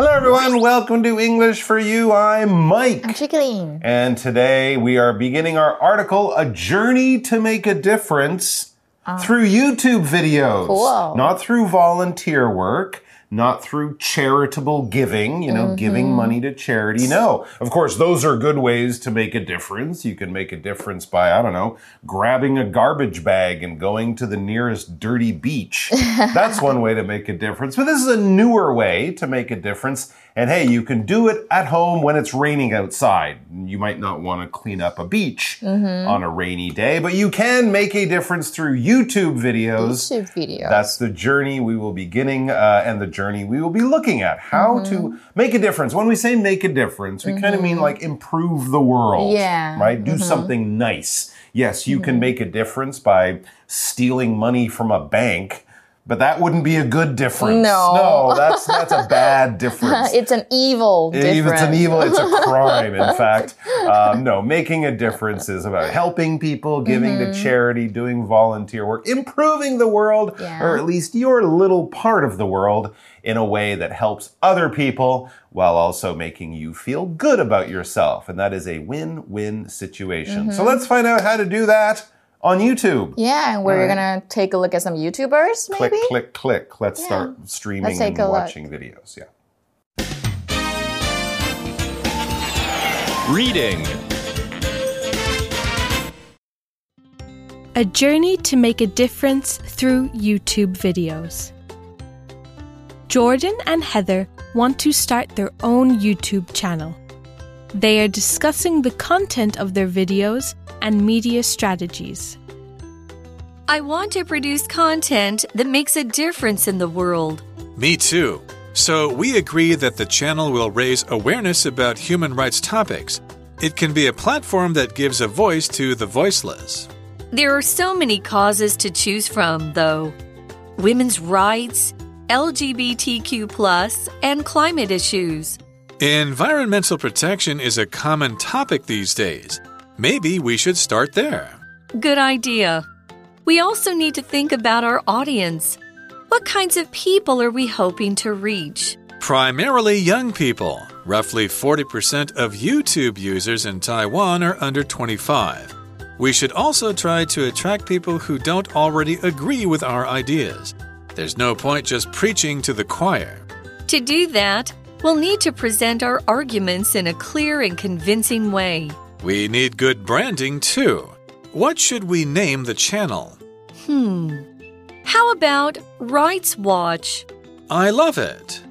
Hello, everyone. Welcome to English for You. I'm Mike. I'm Chickling. And today we are beginning our article, A Journey to Make a Difference ah. through YouTube videos. Cool. Not through volunteer work. Not through charitable giving, you know, giving mm-hmm. money to charity. No. Of course, those are good ways to make a difference. You can make a difference by, I don't know, grabbing a garbage bag and going to the nearest dirty beach. That's one way to make a difference. But this is a newer way to make a difference. And hey, you can do it at home when it's raining outside. You might not want to clean up a beach mm-hmm. on a rainy day, but you can make a difference through YouTube videos. YouTube video. That's the journey we will be beginning uh, and the journey we will be looking at. How mm-hmm. to make a difference. When we say make a difference, we kind of mean mm-hmm. like improve the world. Yeah. Right? Do something nice. Yes, you can make a difference by stealing money from a bank. But that wouldn't be a good difference. No. No, that's that's a bad difference. it's an evil difference. It's an evil, it's a crime, in fact. Um, no, making a difference is about helping people, giving to charity, doing volunteer work, improving the world, Yeah. or at least your little part of the world in a way that helps other people while also making you feel good about yourself. And that is a win win situation. So let's find out how to do that on YouTube. Yeah, and we're Alright. gonna take a look at some YouTubers, Click, maybe. click, click. click. Let's start streaming Let's and a look. watching videos. Yeah. Reading. A journey to make a difference through YouTube videos. Jordan and Heather want to start their own YouTube channel. They are discussing the content of their videos and media strategies. I want to produce content that makes a difference in the world. Me too. So we agree that the channel will raise awareness about human rights topics. It can be a platform that gives a voice to the voiceless. There are so many causes to choose from, though women's rights, LGBTQ, and climate issues. Environmental protection is a common topic these days. Maybe we should start there. Good idea. We also need to think about our audience. What kinds of people are we hoping to reach? Primarily young people. Roughly 40% of YouTube users in Taiwan are under 25. We should also try to attract people who don't already agree with our ideas. There's no point just preaching to the choir. To do that, we'll need to present our arguments in a clear and convincing way. We need good branding too. What should we name the channel? Hmm. How about Rights Watch? I love it.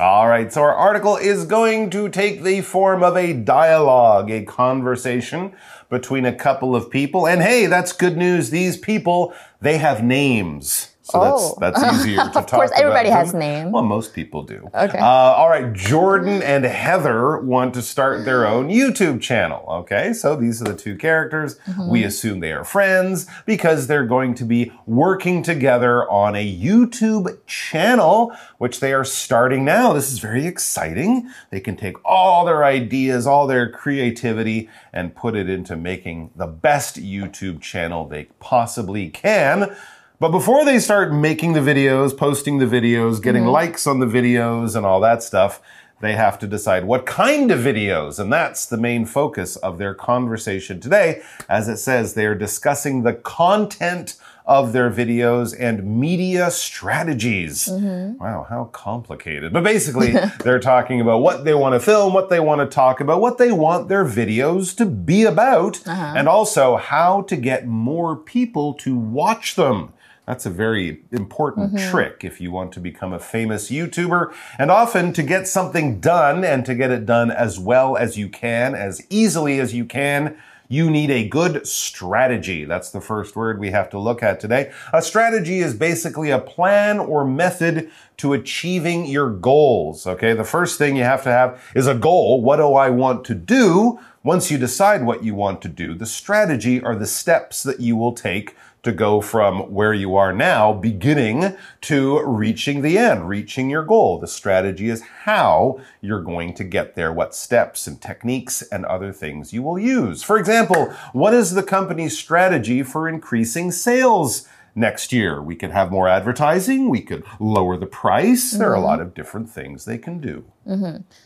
All right, so our article is going to take the form of a dialogue, a conversation between a couple of people. And hey, that's good news. These people, they have names. So Oh. that's that's easier to talk Of course, everybody about has them. name. Well, most people do. Okay. Uh, all right, Jordan and Heather want to start their own YouTube channel. Okay, so these are the two characters. Mm-hmm. We assume they are friends because they're going to be working together on a YouTube channel, which they are starting now. This is very exciting. They can take all their ideas, all their creativity, and put it into making the best YouTube channel they possibly can. But before they start making the videos, posting the videos, getting mm-hmm. likes on the videos, and all that stuff, they have to decide what kind of videos. And that's the main focus of their conversation today. As it says, they are discussing the content of their videos and media strategies. Mm-hmm. Wow, how complicated. But basically, they're talking about what they want to film, what they want to talk about, what they want their videos to be about, uh-huh. and also how to get more people to watch them. That's a very important mm-hmm. trick if you want to become a famous YouTuber. And often to get something done and to get it done as well as you can, as easily as you can, you need a good strategy. That's the first word we have to look at today. A strategy is basically a plan or method to achieving your goals. Okay. The first thing you have to have is a goal. What do I want to do? Once you decide what you want to do, the strategy are the steps that you will take to go from where you are now, beginning to reaching the end, reaching your goal. The strategy is how you're going to get there, what steps and techniques and other things you will use. For example, what is the company's strategy for increasing sales? next year. We could have more advertising, we could lower the price. There are a lot of different things they can do.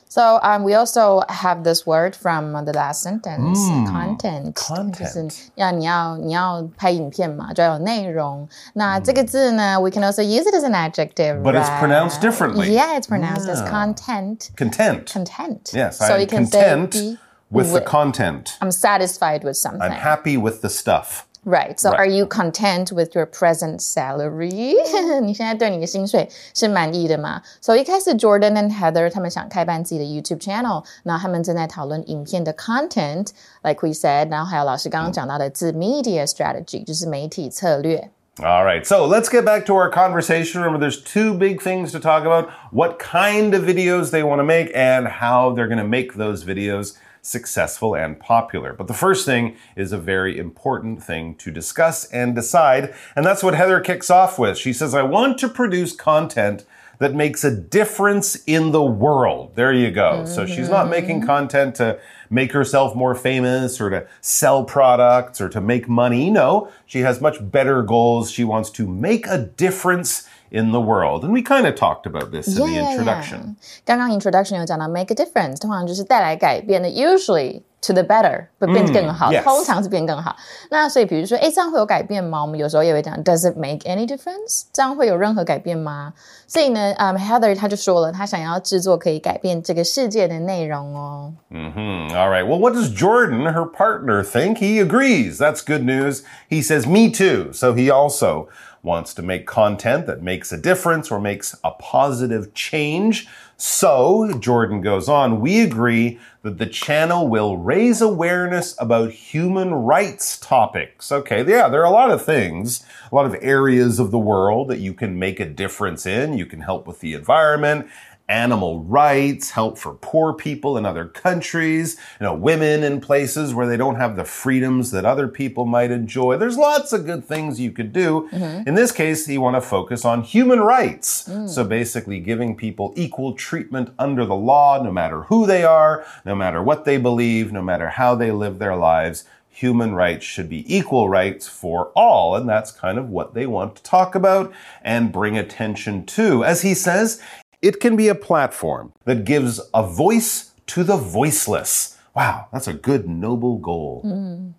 So um, we also have this word from the last sentence, content. content 就是要你要你要拍影片嘛，就要有内容。那这个字呢，we can also use it as an adjective. But it's right? pronounced differently. Yeah, it's pronounced as Yeah. content. Content. Content. Yes, So I'm you can content say be with the with- content. I'm satisfied with something. I'm happy with the stuff. Right. So Right. are you content with your present salary? 你现在对你的薪水是满意的吗？So 一开始 Jordan and Heather 他们想开办自己的 YouTube channel，然后他们正在讨论影片的 content，like we said，然后还有老师刚刚讲到的字 media strategy，就是媒体策略。 All right, so let's get back to our conversation. Remember, there's two big things to talk about what kind of videos they want to make and how they're going to make those videos successful and popular. But the first thing is a very important thing to discuss and decide. And that's what Heather kicks off with. She says, I want to produce content that makes a difference in the world. There you go. So she's not making mm-hmm. content to make herself more famous or to sell products or to make money. No, she has much better goals. She wants to make a difference in the world. And we kind of talked about this in the Yeah, introduction. 刚刚 introduction 有讲到 make a difference，通常就是带来改变的，usually to the better，不变更好， yes 通常是变更好。那所以比如说，哎，这样会有改变吗？我们有时候也会讲，Does it make any difference？这样会有任何改变吗？所以呢，嗯、h e a t h e r 他就说了，他想要制作可以改变这个世界的内容哦。 Hmm, all right. Well, what does Jordan, her partner, think? He agrees. That's good news. He says, Me too. So he also wants to make content that makes a difference or makes a positive change. So, Jordan goes on, we agree that the channel will raise awareness about human rights topics. Okay, yeah, there are a lot of things, a lot of areas of the world that you can make a difference in. You can help with the environment animal rights, help for poor people in other countries, you know, women in places where they don't have the freedoms that other people might enjoy. There's lots of good things you could do. Mm-hmm. In this case, you want to focus on human rights. Mm. So basically giving people equal treatment under the law, no matter who they are, no matter what they believe, no matter how they live their lives human rights should be equal rights for all. And that's kind of what they want to talk about and bring attention to. As he says, it can be a platform that gives a voice to the voiceless. Wow, that's a good, noble goal. Mm.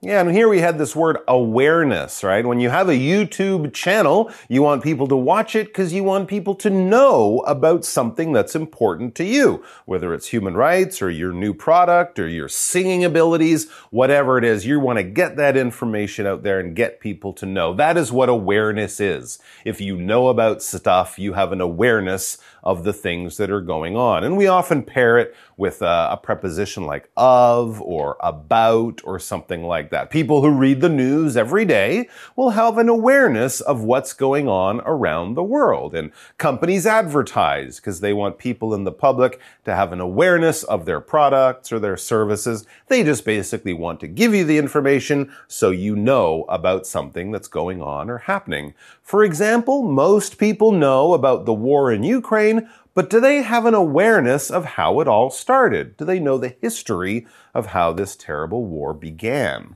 Yeah, and here we had this word awareness, right? When you have a YouTube channel, you want people to watch it because you want people to know about something that's important to you, whether it's human rights or your new product or your singing abilities, whatever it is. You want to get that information out there and get people to know. That is what awareness is. If you know about stuff, you have an awareness of the things that are going on. And we often pair it with a, a preposition like of or about or something like that. People who read the news every day will have an awareness of what's going on around the world. And companies advertise because they want people in the public to have an awareness of their products or their services. They just basically want to give you the information so you know about something that's going on or happening. For example, most people know about the war in Ukraine, but do they have an awareness of how it all started? Do they know the history of how this terrible war began?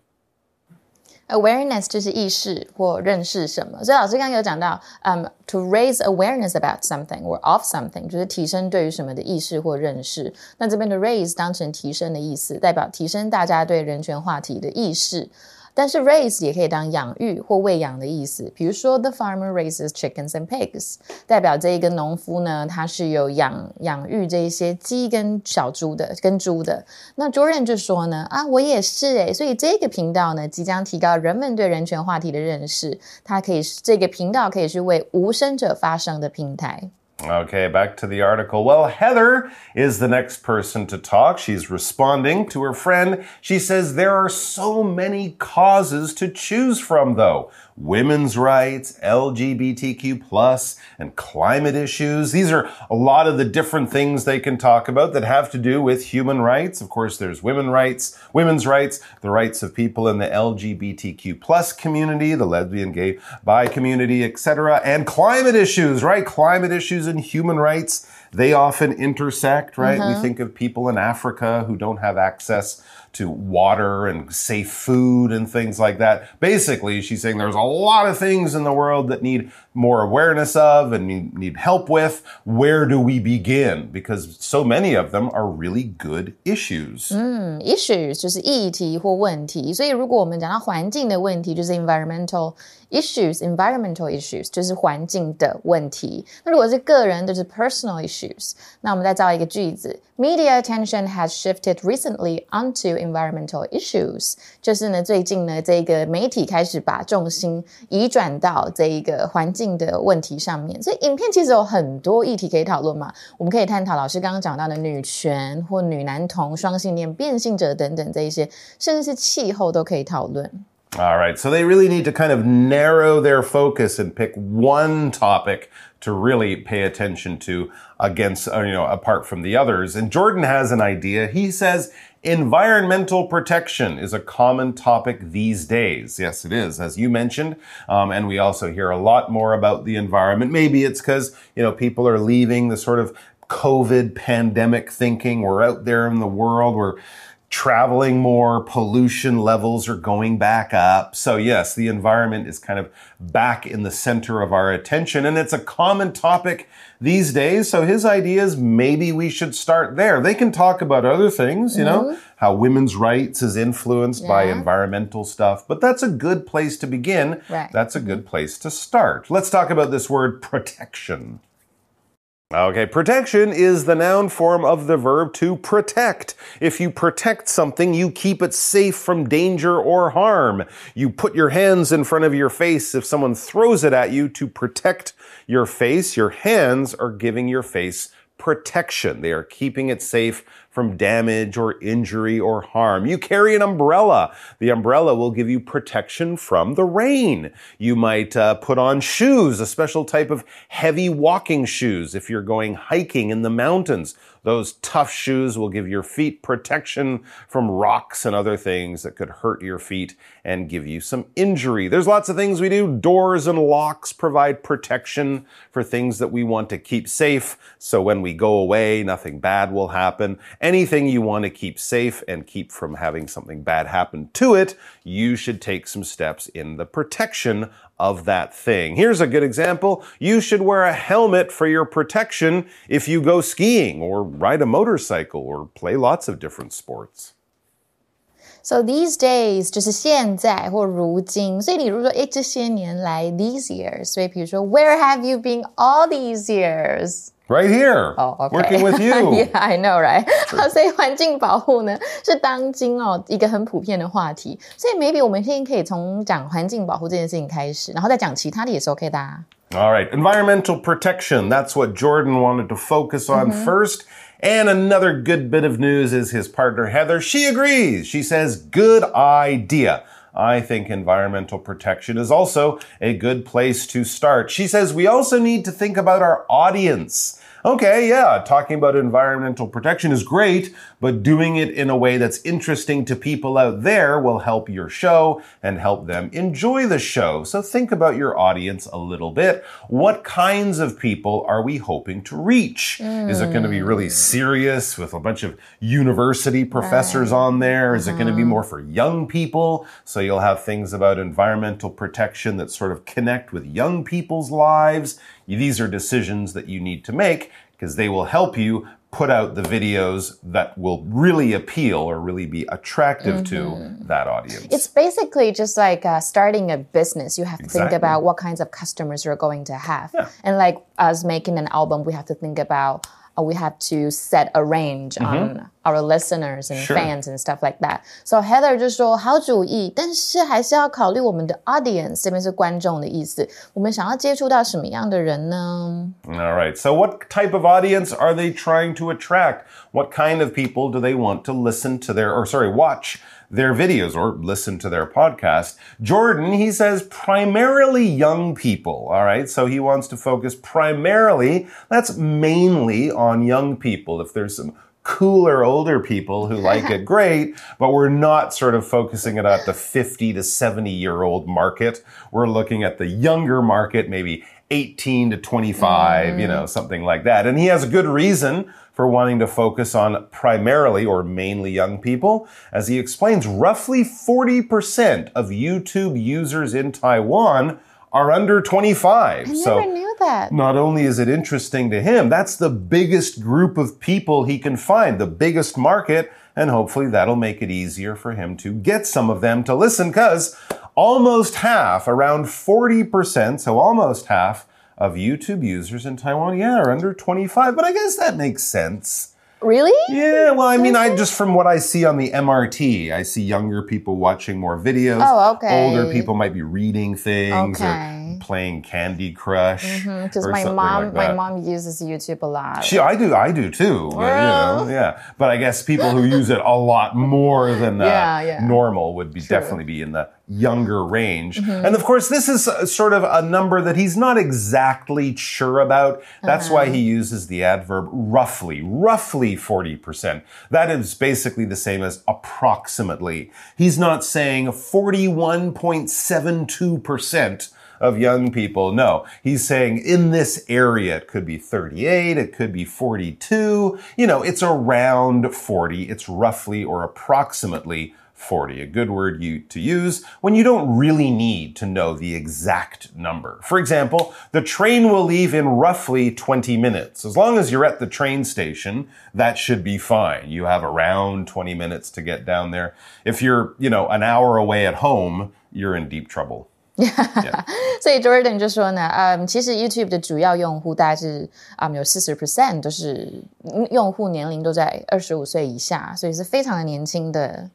Awareness 就是意识或认识什么，所以老师刚刚有讲到，嗯、t o raise awareness about something or of something，就是提升对于什么的意识或认识。那这边的 raise 当成提升的意思，代表提升大家对人权话题的意识。 但是 raise 也可以当养育或喂养的意思，比如说 the farmer raises chickens and pigs，代表这一个农夫呢，他是有养养育这一些鸡跟小猪的，跟猪的。那 Jordan 就说呢，啊，我也是诶，所以这个频道呢，即将提高人们对人权话题的认识，它可以是这个频道可以是为无声者发声的平台。Okay, back to the article. Well, Heather is the next person to talk. She's responding to her friend. She says there are so many causes to choose from, though. Women's rights, LGBTQ plus, and climate issues. These are a lot of the different things they can talk about that have to do with human rights. Of course, there's women rights, women's rights, the rights of people in the LGBTQ plus community, the lesbian, gay, bi community, etc., and climate issues, right? Climate issues and human rights. They often intersect, right? We uh-huh. think of people in Africa who don't have access to water and safe food and things like that. Basically, she's saying there's a lot of things in the world that need more awareness of and need, need help with. Where do we begin? Because so many of them are really good issues. issues 就是议题或问题，所以如果我们讲到环境的问题，就是 environmental issues，environmental issues 就是环境的问题。那如果是个人，就是 personal issues。那我们再造一个句子：Media attention has shifted recently onto environmental issues。就是呢，最近呢，这个媒体开始把重心移转到这一个环境 性的问题上面。所以影片其实有很多议题可以讨论嘛，我们可以探讨老师刚刚讲到的女权或女男同、双性恋、变性者等等这一些，甚至是气候都可以讨论。All right, so they really need to kind of narrow their focus and pick one topic to really pay attention to against, uh, you know, apart from the others. And Jordan has an idea. He says environmental protection is a common topic these days. Yes, it is, as you mentioned. Um, and we also hear a lot more about the environment. Maybe it's because, you know, people are leaving the sort of COVID pandemic thinking. We're out there in the world. We're traveling more, pollution levels are going back up. So, yes, the environment is kind of back in the center of our attention, and it's a common topic these days. So, his idea is maybe we should start there. They can talk about other things, you know, mm-hmm. how women's rights is influenced by environmental stuff, but that's a good place to begin. Right. That's a good mm-hmm. place to start. Let's talk about this word protection. Okay, protection is the noun form of the verb to protect. If you protect something, you keep it safe from danger or harm. You put your hands in front of your face if someone throws it at you to protect your face. Your hands are giving your face protection. They are keeping it safe from damage or injury or harm. You carry an umbrella. The umbrella will give you protection from the rain. You might uh, put on shoes, a special type of heavy walking shoes if you're going hiking in the mountains. Those tough shoes will give your feet protection from rocks and other things that could hurt your feet and give you some injury. There's lots of things we do. Doors and locks provide protection for things that we want to keep safe. So when we go away, nothing bad will happen. Anything you want to keep safe and keep from having something bad happen to it, you should take some steps in the protection of that thing. Here's a good example. You should wear a helmet for your protection if you go skiing or ride a motorcycle or play lots of different sports. So these days 就是现在或如今，所以你如果说诶这些年来 these years，所以比如说 Where have you been all these years？ Right here. Oh, okay. Working with you. yeah, I know, right? 好，所以环境保护呢是当今哦一个很普遍的话题，所以 maybe 我们现在可以从讲环境保护这件事情开始，然后再讲其他的也是 OK 的、啊。 All right, environmental protection. That's what Jordan wanted to focus on first. And another good bit of news is his partner Heather. She agrees. She says, good idea. I think environmental protection is also a good place to start. She says we also need to think about our audience. Okay, yeah, talking about environmental protection is great, but doing it in a way that's interesting to people out there will help your show and help them enjoy the show. So think about your audience a little bit. What kinds of people are we hoping to reach? Is it going to be really hmm. serious with a bunch of university professors on there? Is it going to be uh-huh. more for young people? So you'll have things about environmental protection that sort of connect with young people's lives. These are decisions that you need to make because they will help you put out the videos that will really appeal or really be attractive to that audience. It's basically just like uh, starting a business. You have to think about what kinds of customers you're going to have. And like us making an album, we have to think about, we have to set a range on our listeners and Mm-hmm. Sure. fans and stuff like that. So Heather 就说好主意，但是还是要考虑我们的 audience，这边是观众的意思。我们想要接触到什么样的人呢？ All right. So, what type of audience are they trying to attract? What kind of people do they want to listen to their, or sorry, watch Their videos or listen to their podcast? Jordan, he says primarily young people. All right. So, he wants to focus primarily, that's mainly on young people. If there's some cooler older people who like it great but we're not sort of focusing it at the 50 to 70 year old market we're looking at the younger market maybe 18 to 25, you know, mm. something like that. And he has a good reason for wanting to focus on primarily or mainly young people. As he explains, roughly 40% of YouTube users in Taiwan are under 25. I so never knew that. not only is it interesting to him, that's the biggest group of people he can find, the biggest market, and hopefully that'll make it easier for him to get some of them to listen because almost half, around 40%, so almost half of YouTube users in Taiwan, yeah, are under 25, but I guess that makes sense. Really? Yeah, well, I mean, I just from what I see on the MRT, I see younger people watching more videos. Oh, okay. Older people might be reading things Okay. or playing Candy Crush. Because or my mom, like my mom uses YouTube a lot. She, I do, I do too. But, you know, yeah, but I guess people who use it a lot more than uh, Yeah, yeah. normal would be definitely be in the younger range. Mm-hmm. And of course, this is uh, sort of a number that he's not exactly sure about. That's why Uh-huh. he uses the adverb roughly, roughly 40%. That is basically the same as approximately. He's not saying 41.72% of young people. No, he's saying in this area, it could be 38, it could be 42. You know, it's around 40. It's roughly or approximately 40. A good word you, to use when you don't really need to know the exact number. For example, the train will leave in roughly 20 minutes. As long as you're at the train station, that should be fine. You have around 20 minutes to get down there. If you're, you know, an hour away at home, you're in deep trouble. 所以 Jordan 就说呢，嗯，其实 YouTube 的主要用户大概是嗯有四十 percent 都是嗯用户年龄都在二十五岁以下，所以是非常的年轻的。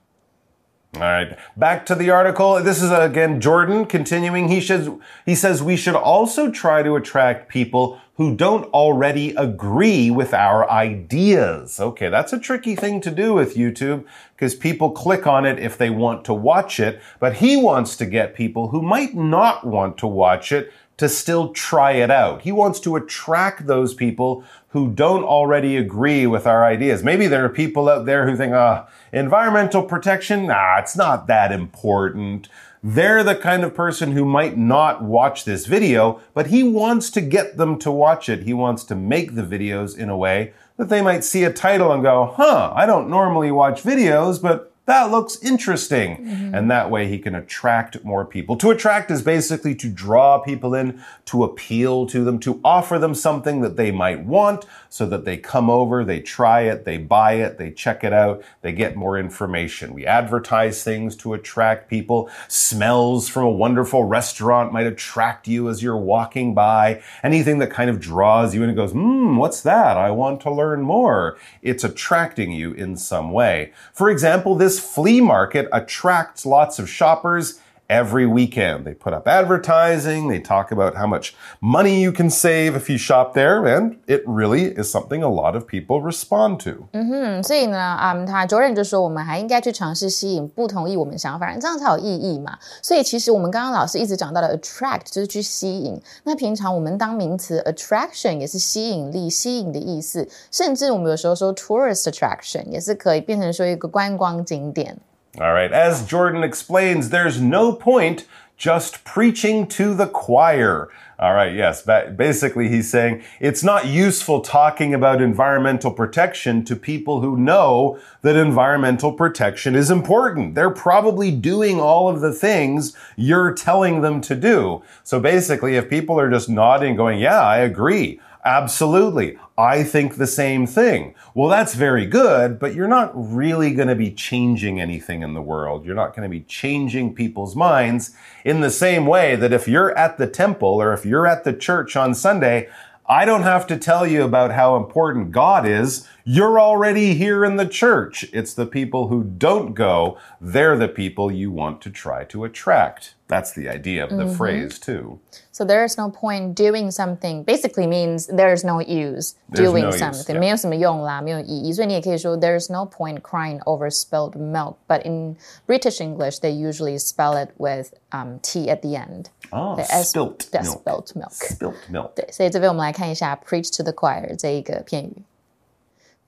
All right, back to the article. This is again Jordan continuing. He says he says we should also try to attract people who don't already agree with our ideas. Okay, that's a tricky thing to do with YouTube because people click on it if they want to watch it, but he wants to get people who might not want to watch it to still try it out. He wants to attract those people who don't already agree with our ideas. Maybe there are people out there who think, ah, environmental protection, nah, it's not that important. They're the kind of person who might not watch this video, but he wants to get them to watch it. He wants to make the videos in a way that they might see a title and go, huh, I don't normally watch videos, but that looks interesting. And that way he can attract more people. To attract is basically to draw people in, to appeal to them, to offer them something that they might want so that they come over, they try it, they buy it, they check it out, they get more information. We advertise things to attract people. Smells from a wonderful restaurant might attract you as you're walking by. Anything that kind of draws you in and goes, hmm, what's that? I want to learn more. It's attracting you in some way. For example, this flea market attracts lots of shoppers every weekend. They put up advertising, they talk about how much money you can save if you shop there, and it really is something a lot of people respond to. 嗯，所以呢，嗯，他 Jordan 就说，我们还应该去尝试吸引不同意我们想法的人，这样才有意义嘛。所以其实我们刚刚老师一直讲到的 attract 就是去吸引。那平常我们当名词 attraction 也是吸引力、吸引的意思，甚至我们有时候说 tourist attraction 也是可以变成说一个观光景点。 All right, as Jordan explains, there's no point just preaching to the choir. All right, yes, ba- basically he's saying it's not useful talking about environmental protection to people who know that environmental protection is important. They're probably doing all of the things you're telling them to do. So basically, if people are just nodding, going, yeah, I agree. Absolutely. I think the same thing. Well, that's very good, but you're not really going to be changing anything in the world. You're not going to be changing people's minds in the same way that if you're at the temple or if you're at the church on Sunday, I don't have to tell you about how important God is. You're already here in the church. It's the people who don't go. They're the people you want to try to attract. That's the idea of the phrase, too. So there is no point doing something. Basically means there is no use There's doing no use, something. yeah. 没有什么用啦，没有意义。所以你也可以说 there is no point crying over spilled milk. But in British English, they usually spell it with um, t at the end. Oh, 对 S- spilt milk. spilt milk. Spilt milk. 对，所以这边我们来看一下 preach to the choir 这一个片语。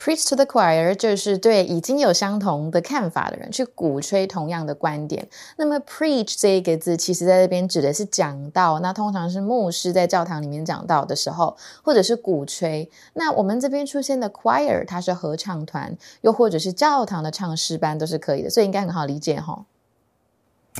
Preach to the choir 就是对已经有相同的看法的人去鼓吹同样的观点。那么 preach 这一个字，其实在这边指的是讲道，那通常是牧师在教堂里面讲道的时候，或者是鼓吹。那我们这边出现的 choir，它是合唱团，又或者是教堂的唱诗班都是可以的，所以应该很好理解哈。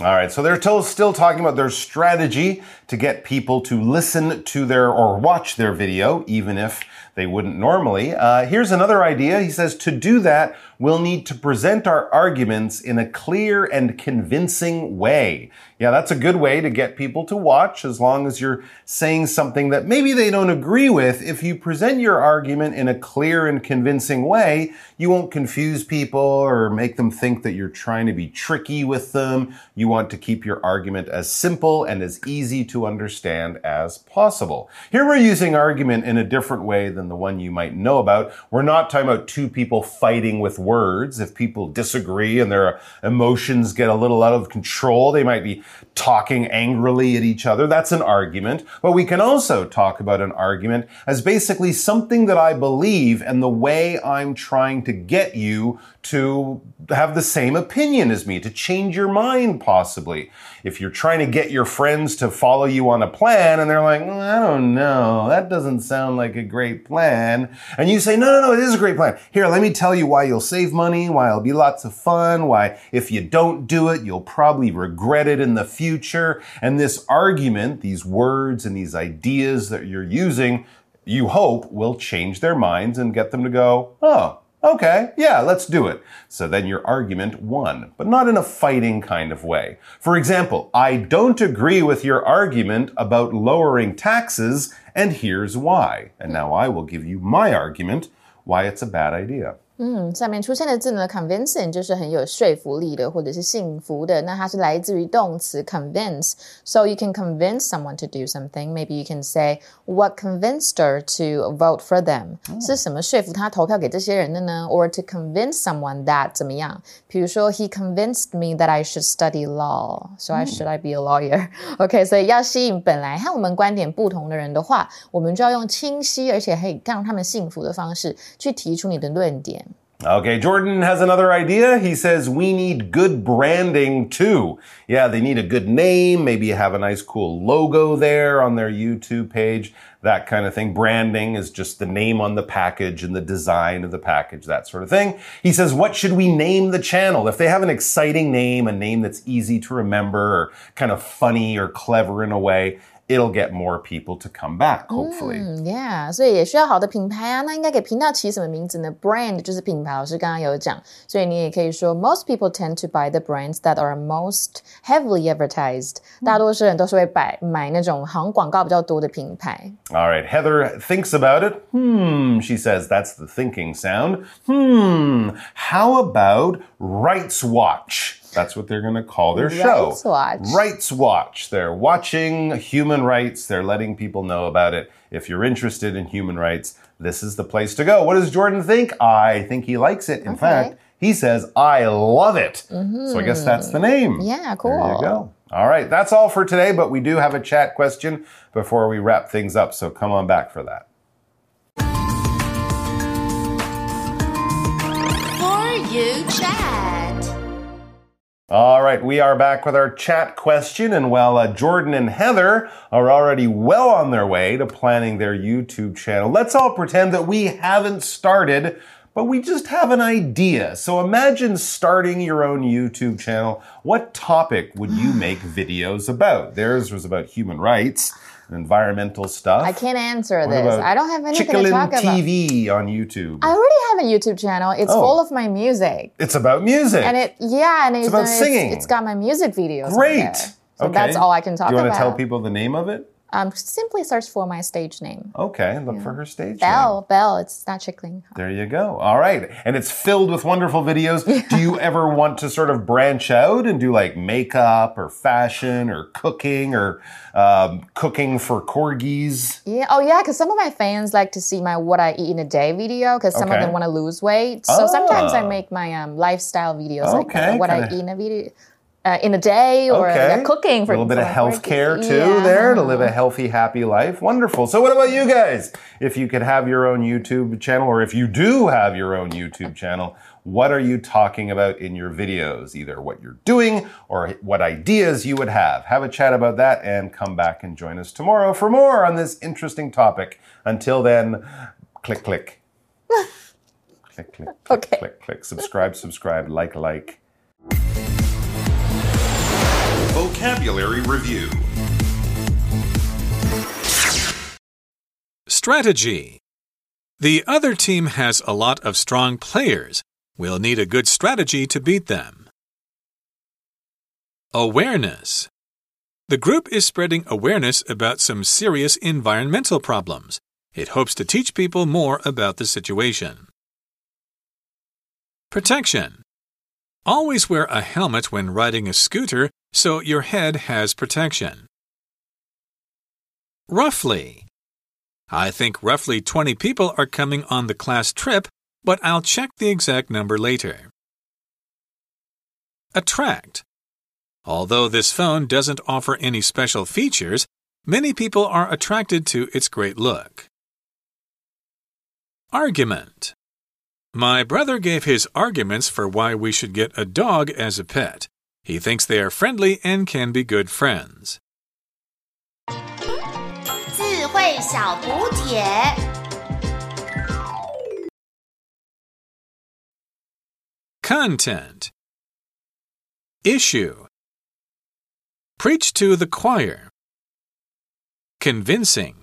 All right, so they're still, talking about their strategy to get people to listen to their or watch their video, even if they wouldn't normally. Uh, here's another idea. He says to do that, we'll need to present our arguments in a clear and convincing way. Yeah, that's a good way to get people to watch as long as you're saying something that maybe they don't agree with. If you present your argument in a clear and convincing way, you won't confuse people or make them think that you're trying to be tricky with them. You want to keep your argument as simple and as easy to understand as possible. Here we're using argument in a different way than the one you might know about. We're not talking about two people fighting with words. If people disagree and their emotions get a little out of control, they might be talking angrily at each other. That's an argument. But we can also talk about an argument as basically something that I believe and the way I'm trying to get you to have the same opinion as me, to change your mind possibly. If you're trying to get your friends to follow you on a plan and they're like, mm, I don't know, that doesn't sound like a great plan. And you say, no, no, no, it is a great plan. Here, let me tell you why you'll save money, why it'll be lots of fun, why if you don't do it, you'll probably regret it in the future. And this argument, these words and these ideas that you're using, you hope will change their minds and get them to go, oh, Okay, yeah, let's do it. So then your argument won, but not in a fighting kind of way. For example, I don't agree with your argument about lowering taxes, and here's why. And now I will give you my argument why it's a bad idea. 嗯，下面出现的字呢，convincing 就是很有说服力的，或者是信服的。那它是来自于动词 convince。So you can convince someone to do something. Maybe you can say what convinced her to vote for them、嗯、是什么说服他投票给这些人的呢？Or to convince someone that 怎么样？比如说，He convinced me that I should study law. So I should I be a lawyer? OK，所以要吸引本来和我们观点不同的人的话，我们就要用清晰而且可以让他们信服的方式去提出你的论点。 Okay, Jordan has another idea. He says we need good branding too. Yeah, they need a good name, maybe have a nice cool logo there on their YouTube page, that kind of thing. Branding is just the name on the package and the design of the package, that sort of thing. He says, what should we name the channel? If they have an exciting name, a name that's easy to remember or kind of funny or clever in a way, it'll get more people to come back, hopefully. 嗯，Yeah，所以也需要好的品牌啊。那应该给频道起什么名字呢？Brand 就是品牌，老师刚刚有讲，所以你也可以说，Most people tend to buy the brands that are most heavily advertised。大多数人都是会买买那种好像广告比较多的品牌。All right, Heather thinks about it. Hmm, she says that's the thinking sound. Hmm, how about Rights Watch? That's what they're going to call their show. Rights Watch. Rights Watch. They're watching human rights. They're letting people know about it. If you're interested in human rights, this is the place to go. What does Jordan think? I think he likes it. In Okay. fact, he says, I love it. So I guess that's the name. Mm-hmm. Yeah, cool. There you go. All right, that's all for today, but we do have a chat question before we wrap things up, so come on back for that. For you chat. All right, we are back with our chat question. And while uh, Jordan and Heather are already well on their way to planning their YouTube channel, let's all pretend that we haven't started, but we just have an idea. So imagine starting your own YouTube channel. What topic would you make videos about? Theirs was about human rights environmental stuff. I can't answer What this. I don't have anything to talk about. TV on YouTube. I already have a YouTube channel. It's Oh. full of my music. it's about music. And it, yeah, and it's, about it's- singing. it's got my music videos. on Great. So that's all I can talk about. you want about. to tell people the name of it? Um, simply search for my stage name. Okay, look for her stage name. Belle, Belle. It's not Chickling. There you go. All right. And it's filled with wonderful videos. Do you ever want to sort of branch out and do like makeup or fashion or cooking or um, cooking for corgis? Yeah. Oh, yeah. Because some of my fans like to see my what I eat in a day video. Because some Okay. of them want to lose weight. So sometimes I Ah. make my um, lifestyle videos like Okay, that, what I kinda- eat in a video. Uh, in a day or Okay. they're cooking for a little bit of health care too Yeah. there to live a healthy, happy life. Wonderful. So, what about you guys? If you could have your own YouTube channel, or if you do have your own YouTube channel, what are you talking about in your videos? Either what you're doing or what ideas you would have. Have a chat about that and come back and join us tomorrow for more on this interesting topic. Until then, click, click. click, click, click, Okay. click, click. Subscribe, subscribe, like, like. Vocabulary Review Strategy. The other team has a lot of strong players. We'll need a good strategy to beat them. Awareness. The group is spreading awareness about some serious environmental problems. It hopes to teach people more about the situation. Protection. Always wear a helmet when riding a scooter so your head has protection. Roughly. I think roughly 20 people are coming on the class trip, but I'll check the exact number later. Attract. Although this phone doesn't offer any special features, many people are attracted to its great look. Argument. My brother gave his arguments for why we should get a dog as a pet. He thinks they are friendly and can be good friends. 智慧小补帖。 Content Issue Preach to the choir. Convincing.